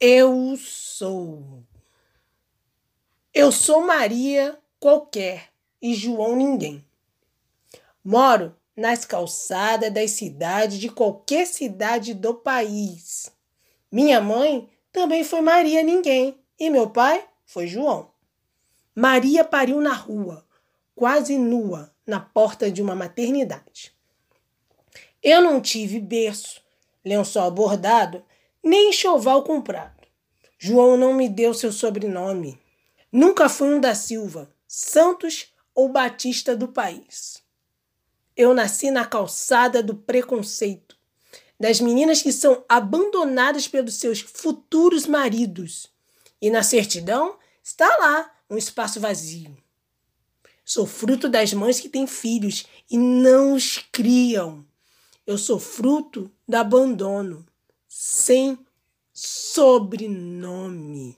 Eu sou. Eu sou Maria qualquer e João ninguém. Moro nas calçadas das cidades de qualquer cidade do país. Minha mãe também foi Maria ninguém e meu pai foi João. Maria pariu na rua, quase nua, na porta de uma maternidade. Eu não tive berço, lençol bordado, nem enxoval comprado. João não me deu seu sobrenome. Nunca fui um da Silva, Santos ou Batista do país. Eu nasci na calçada do preconceito, das meninas que são abandonadas pelos seus futuros maridos. E na certidão está lá um espaço vazio. Sou fruto das mães que têm filhos e não os criam. Eu sou fruto do abandono, sem sobrenome.